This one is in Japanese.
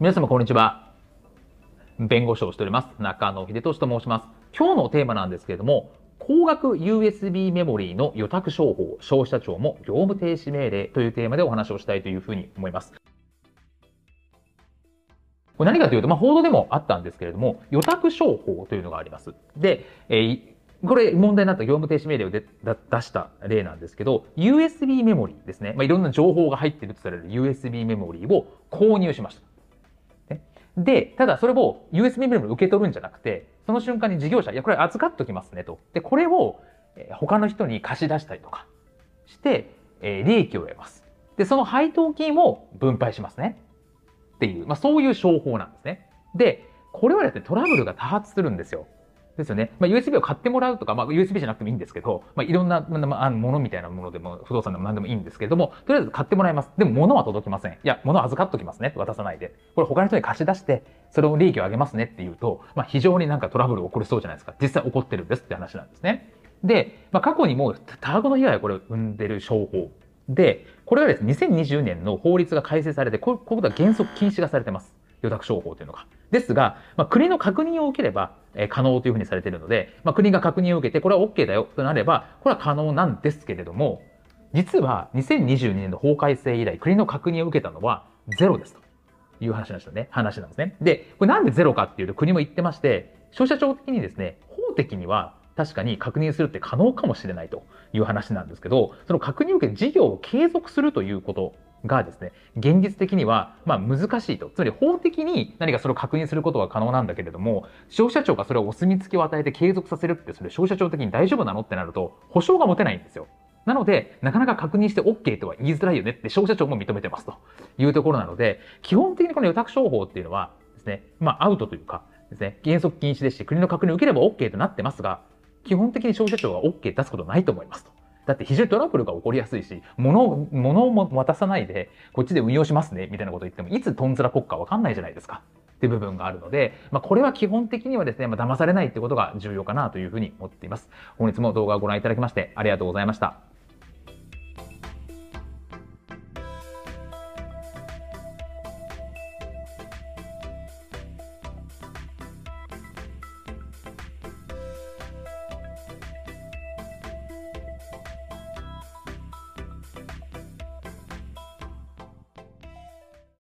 皆様こんにちは。弁護士をしております。中野秀俊と申します。今日のテーマなんですけれども、高額 USB メモリーの予託商法、消費者庁も業務停止命令というテーマでお話をしたいというふうに思います。これ何かというと、まあ、報道でもあったんですけれども、予託商法というのがあります。で、えーこれ問題になった業務停止命令をで出した例なんですけど、USB メモリーですね。まあ、いろんな情報が入っているとされる USB メモリーを購入しました。で、ただそれを USB メモリ受け取るんじゃなくて、その瞬間に事業者、いや、これ預かっときますねと。で、これを他の人に貸し出したりとかして、えー、利益を得ます。で、その配当金を分配しますね。っていう、まあそういう商法なんですね。で、これはですね、トラブルが多発するんですよ。ですよね。まあ、USB を買ってもらうとか、まあ、USB じゃなくてもいいんですけど、まあ、いろんな、まあ、ものみたいなものでも、不動産でも何でもいいんですけども、とりあえず買ってもらいます。でも物は届きません。いや、物預かっときますね。渡さないで。これ他の人に貸し出して、それを利益を上げますねっていうと、まあ、非常になんかトラブル起こりそうじゃないですか。実際起こってるんですって話なんですね。で、まあ、過去にもう多額の被害をこれ生んでる商法。で、これはですね、2020年の法律が改正されて、こういうことは原則禁止がされてます。予託商法というのが。ですが、まあ、国の確認を受ければ、えー、可能というふうにされているので、まあ、国が確認を受けて、これは OK だよとなれば、これは可能なんですけれども、実は2022年の法改正以来、国の確認を受けたのはゼロですという話なんですよね。話なんですね。で、これなんでゼロかっていうと国も言ってまして、消費者庁的にですね、法的には確かに確認するって可能かもしれないという話なんですけど、その確認を受けて事業を継続するということがですね、現実的には、まあ難しいと。つまり法的に何かそれを確認することは可能なんだけれども、消費者庁がそれをお墨付きを与えて継続させるって、それ消費者庁的に大丈夫なのってなると、保証が持てないんですよ。なので、なかなか確認して OK とは言いづらいよねって消費者庁も認めてますというところなので、基本的にこの予託商法っていうのはですね、まあアウトというかですね、原則禁止ですし、国の確認を受ければ OK となってますが、基本的に消費者庁が OK 出すことないと思いますと。だって非常にトラブルが起こりやすいし、物を、物を渡さないで、こっちで運用しますね、みたいなこと言っても、いつトンズラ国家わかんないじゃないですか。って部分があるので、まあ、これは基本的にはですね、まあ、騙されないってことが重要かなというふうに思っています。本日も動画をご覧いただきましてありがとうございました。